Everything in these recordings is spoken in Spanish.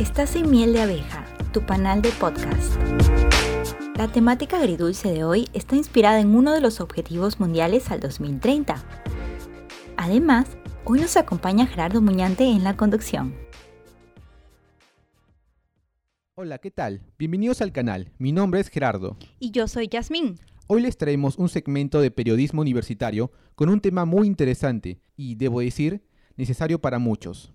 Estás en Miel de Abeja, tu panel de podcast. La temática agridulce de hoy está inspirada en uno de los objetivos mundiales al 2030. Además, hoy nos acompaña Gerardo Muñante en la conducción. Hola, ¿qué tal? Bienvenidos al canal. Mi nombre es Gerardo. Y yo soy Yasmín. Hoy les traemos un segmento de periodismo universitario con un tema muy interesante y, debo decir, necesario para muchos.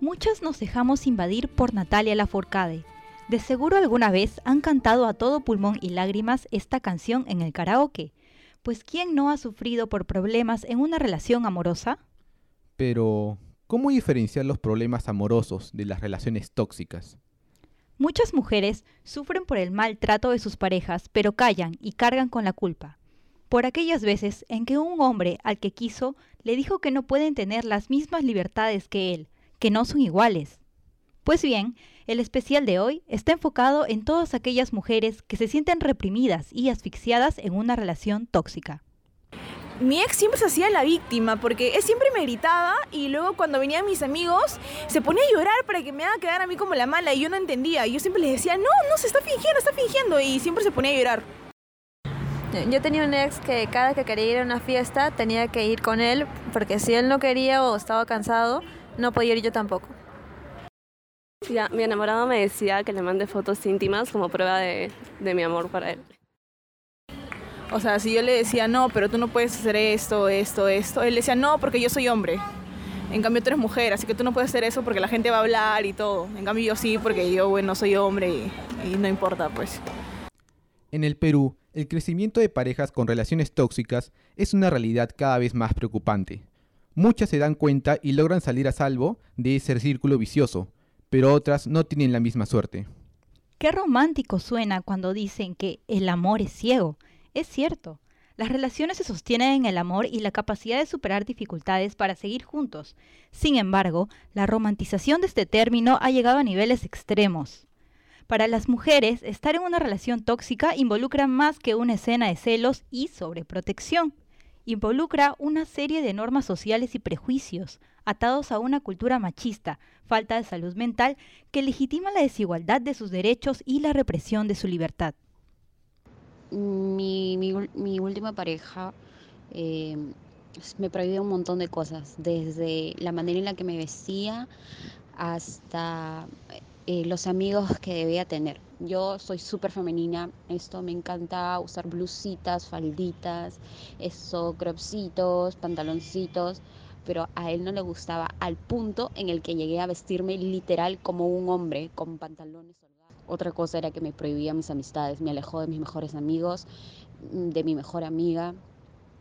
muchos nos dejamos invadir por Natalia Lafourcade. De seguro alguna vez han cantado a todo pulmón y lágrimas esta canción en el karaoke. Pues ¿quién no ha sufrido por problemas en una relación amorosa? Pero, ¿cómo diferenciar los problemas amorosos de las relaciones tóxicas? Muchas mujeres sufren por el maltrato de sus parejas, pero callan y cargan con la culpa. Por aquellas veces en que un hombre al que quiso le dijo que no pueden tener las mismas libertades que él, que no son iguales. Pues bien, el especial de hoy está enfocado en todas aquellas mujeres que se sienten reprimidas y asfixiadas en una relación tóxica. Mi ex siempre se hacía la víctima porque él siempre me gritaba y luego cuando venían mis amigos se ponía a llorar para que me haga quedar a mí como la mala y yo no entendía. Y yo siempre les decía, no, no, se está fingiendo, está fingiendo y siempre se ponía a llorar. Yo tenía un ex que cada que quería ir a una fiesta tenía que ir con él porque si él no quería o estaba cansado, no podía ir yo tampoco. Ya, mi enamorado me decía que le mande fotos íntimas como prueba de, mi amor para él. O sea, si yo le decía, no, pero tú no puedes hacer esto, esto, esto, él decía, no, porque yo soy hombre. En cambio, tú eres mujer, así que tú no puedes hacer eso porque la gente va a hablar y todo. En cambio, yo sí, porque yo, bueno, soy hombre y, y no importa, pues. En el Perú, el crecimiento de parejas con relaciones tóxicas es una realidad cada vez más preocupante. Muchas se dan cuenta y logran salir a salvo de ese círculo vicioso, pero otras no tienen la misma suerte. Qué romántico suena cuando dicen que el amor es ciego. Es cierto. Las relaciones se sostienen en el amor y la capacidad de superar dificultades para seguir juntos. Sin embargo, la romantización de este término ha llegado a niveles extremos. Para las mujeres, estar en una relación tóxica involucra más que una escena de celos y sobreprotección involucra una serie de normas sociales y prejuicios atados a una cultura machista, falta de salud mental que legitima la desigualdad de sus derechos y la represión de su libertad. Mi, última pareja eh, me prohibió un montón de cosas, desde la manera en la que me vestía hasta eh, los amigos que debía tener. Yo soy súper femenina, esto me encanta usar blusitas, falditas, eso, cropsitos, pantaloncitos, pero a él no le gustaba al punto en el que llegué a vestirme literal como un hombre, con pantalones Otra cosa era que me prohibía mis amistades, me alejó de mis mejores amigos, mm, de mi mejor amiga,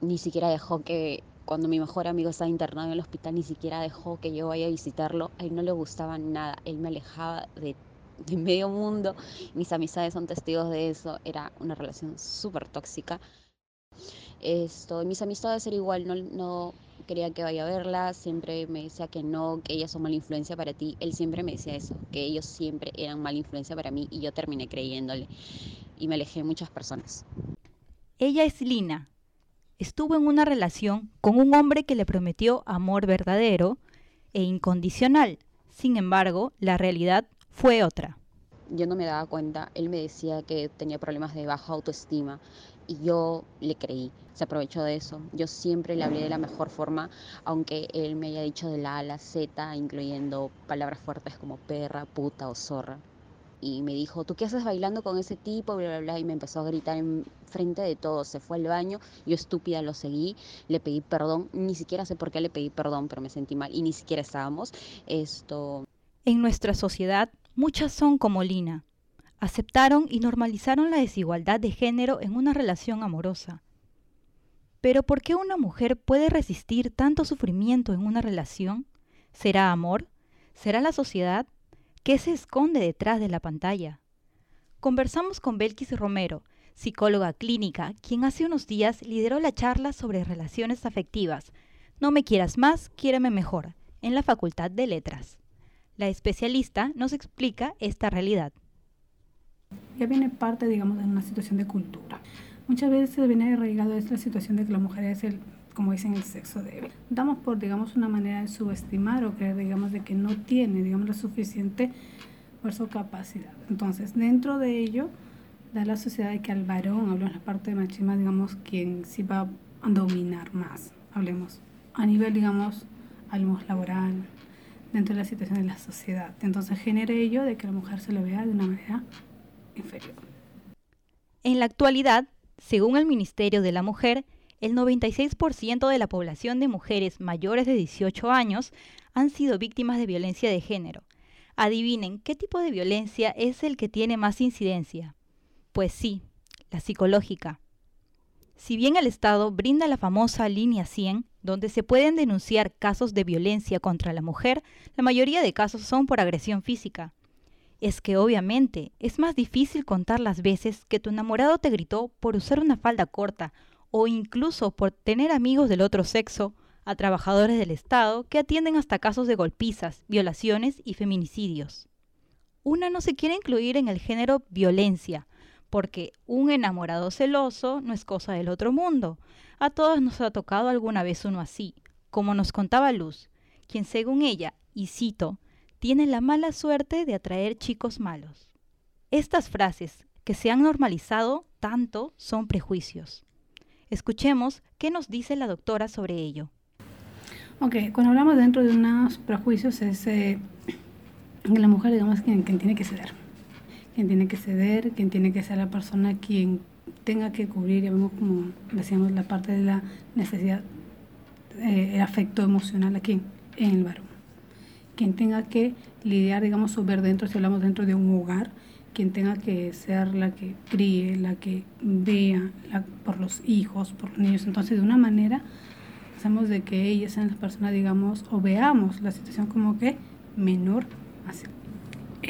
ni siquiera dejó que cuando mi mejor amigo estaba internado en el hospital, ni siquiera dejó que yo vaya a visitarlo. A él no le gustaba nada, él me alejaba de de medio mundo. Mis amistades son testigos de eso. Era una relación súper tóxica. Esto, mis amistades eran igual, no, no quería que vaya a verla, siempre me decía que no, que ellas son mala influencia para ti. Él siempre me decía eso, que ellos siempre eran mala influencia para mí y yo terminé creyéndole y me alejé de muchas personas. Ella es Lina. Estuvo en una relación con un hombre que le prometió amor verdadero e incondicional. Sin embargo, la realidad fue otra. Yo no me daba cuenta, él me decía que tenía problemas de baja autoestima y yo le creí, se aprovechó de eso. Yo siempre le hablé de la mejor forma, aunque él me haya dicho de la A a la Z, incluyendo palabras fuertes como perra, puta o zorra. Y me dijo, ¿tú qué haces bailando con ese tipo? Bla, bla, bla. Y me empezó a gritar en frente de todos. Se fue al baño, yo estúpida lo seguí, le pedí perdón. Ni siquiera sé por qué le pedí perdón, pero me sentí mal y ni siquiera estábamos. Esto. En nuestra sociedad Muchas son como Lina. Aceptaron y normalizaron la desigualdad de género en una relación amorosa. Pero ¿por qué una mujer puede resistir tanto sufrimiento en una relación? ¿Será amor? ¿Será la sociedad? ¿Qué se esconde detrás de la pantalla? Conversamos con Belkis Romero, psicóloga clínica, quien hace unos días lideró la charla sobre relaciones afectivas. No me quieras más, quiéreme mejor, en la Facultad de Letras. La especialista nos explica esta realidad. Ya viene parte, digamos, de una situación de cultura. Muchas veces viene arraigado esta situación de que la mujer es el, como dicen, el sexo débil. Damos por, digamos, una manera de subestimar o creer, digamos, de que no tiene, digamos, la suficiente fuerza o capacidad. Entonces, dentro de ello, da la sociedad de que al varón, hablamos la parte de machismo, digamos, quien sí va a dominar más, hablemos, a nivel, digamos, hablemos laboral, dentro de la situación de la sociedad. Entonces genera ello de que la mujer se le vea de una manera inferior. En la actualidad, según el Ministerio de la Mujer, el 96% de la población de mujeres mayores de 18 años han sido víctimas de violencia de género. Adivinen, ¿qué tipo de violencia es el que tiene más incidencia? Pues sí, la psicológica. Si bien el Estado brinda la famosa línea 100, donde se pueden denunciar casos de violencia contra la mujer, la mayoría de casos son por agresión física. Es que obviamente es más difícil contar las veces que tu enamorado te gritó por usar una falda corta o incluso por tener amigos del otro sexo a trabajadores del Estado que atienden hasta casos de golpizas, violaciones y feminicidios. Una no se quiere incluir en el género violencia, porque un enamorado celoso no es cosa del otro mundo. A todos nos ha tocado alguna vez uno así, como nos contaba Luz, quien según ella, y cito, tiene la mala suerte de atraer chicos malos. Estas frases, que se han normalizado tanto, son prejuicios. Escuchemos qué nos dice la doctora sobre ello. Ok, cuando hablamos dentro de unos prejuicios es eh, la mujer, digamos, quien tiene que ceder quien tiene que ceder, quien tiene que ser la persona quien tenga que cubrir, ya vemos como decíamos, la parte de la necesidad, eh, el afecto emocional aquí en el varón. Quien tenga que lidiar, digamos, o ver dentro, si hablamos dentro de un hogar, quien tenga que ser la que críe, la que vea por los hijos, por los niños. Entonces, de una manera, hacemos de que ellas sean las personas, digamos, o veamos la situación como que menor hacia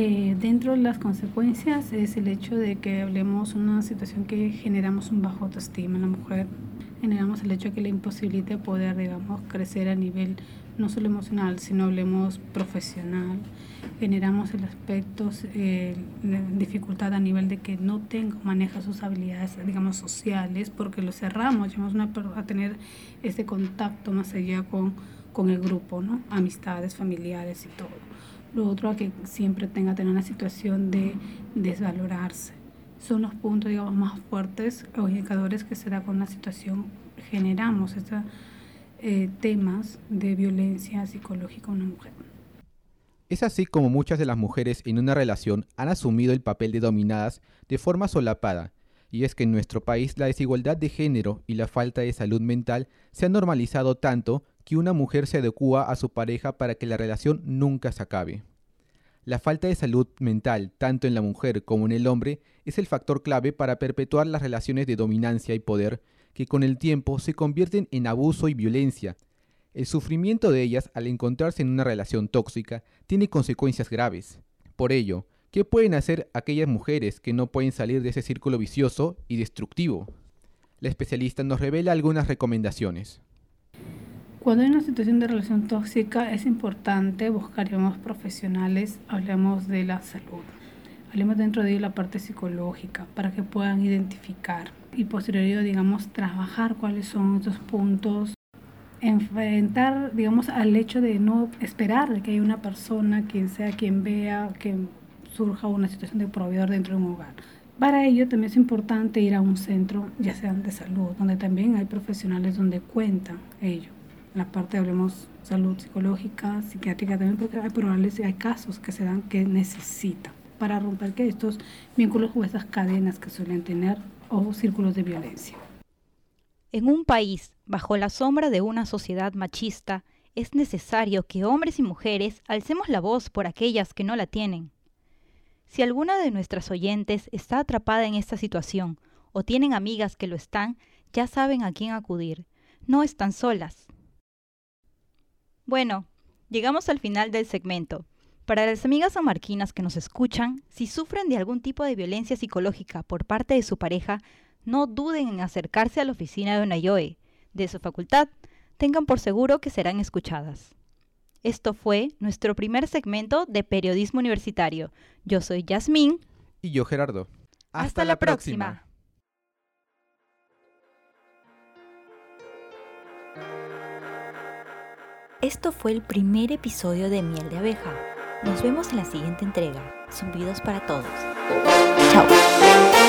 eh, dentro de las consecuencias es el hecho de que hablemos una situación que generamos un bajo autoestima en la mujer, generamos el hecho de que le imposibilite poder, digamos, crecer a nivel no solo emocional, sino hablemos profesional, generamos el aspecto, eh, dificultad a nivel de que no tengo, maneja sus habilidades, digamos, sociales, porque lo cerramos, llegamos a tener ese contacto más allá con, con el grupo, ¿no? Amistades, familiares y todo. Lo otro, a que siempre tenga tener una situación de desvalorarse. Son los puntos, digamos, más fuertes o indicadores que se da con la situación. Generamos estos eh, temas de violencia psicológica en una mujer. Es así como muchas de las mujeres en una relación han asumido el papel de dominadas de forma solapada, y es que en nuestro país la desigualdad de género y la falta de salud mental se han normalizado tanto que una mujer se adecua a su pareja para que la relación nunca se acabe. La falta de salud mental, tanto en la mujer como en el hombre, es el factor clave para perpetuar las relaciones de dominancia y poder que con el tiempo se convierten en abuso y violencia. El sufrimiento de ellas al encontrarse en una relación tóxica tiene consecuencias graves. Por ello, ¿qué pueden hacer aquellas mujeres que no pueden salir de ese círculo vicioso y destructivo? La especialista nos revela algunas recomendaciones. Cuando hay una situación de relación tóxica es importante buscar profesionales, hablemos de la salud, hablemos dentro de la parte psicológica para que puedan identificar y posteriormente digamos trabajar cuáles son esos puntos, enfrentar digamos al hecho de no esperar que haya una persona, quien sea quien vea que surja una situación de proveedor dentro de un hogar. Para ello también es importante ir a un centro, ya sea de salud, donde también hay profesionales donde cuentan ello la parte, hablemos, salud psicológica, psiquiátrica también, porque hay probables hay casos que se dan que necesitan para romper que estos vínculos o estas cadenas que suelen tener o círculos de violencia. En un país bajo la sombra de una sociedad machista, es necesario que hombres y mujeres alcemos la voz por aquellas que no la tienen. Si alguna de nuestras oyentes está atrapada en esta situación o tienen amigas que lo están, ya saben a quién acudir. No están solas. Bueno, Llegamos al final del segmento. Para las amigas amarquinas que nos escuchan, si sufren de algún tipo de violencia psicológica por parte de su pareja, no duden en acercarse a la oficina de una YOE. De su facultad, tengan por seguro que serán escuchadas. Esto fue nuestro primer segmento de Periodismo Universitario. Yo soy Yasmín. Y yo Gerardo. Hasta, la próxima. Esto fue el primer episodio de Miel de Abeja. Nos vemos en la siguiente entrega. Zumbidos para todos. Chao.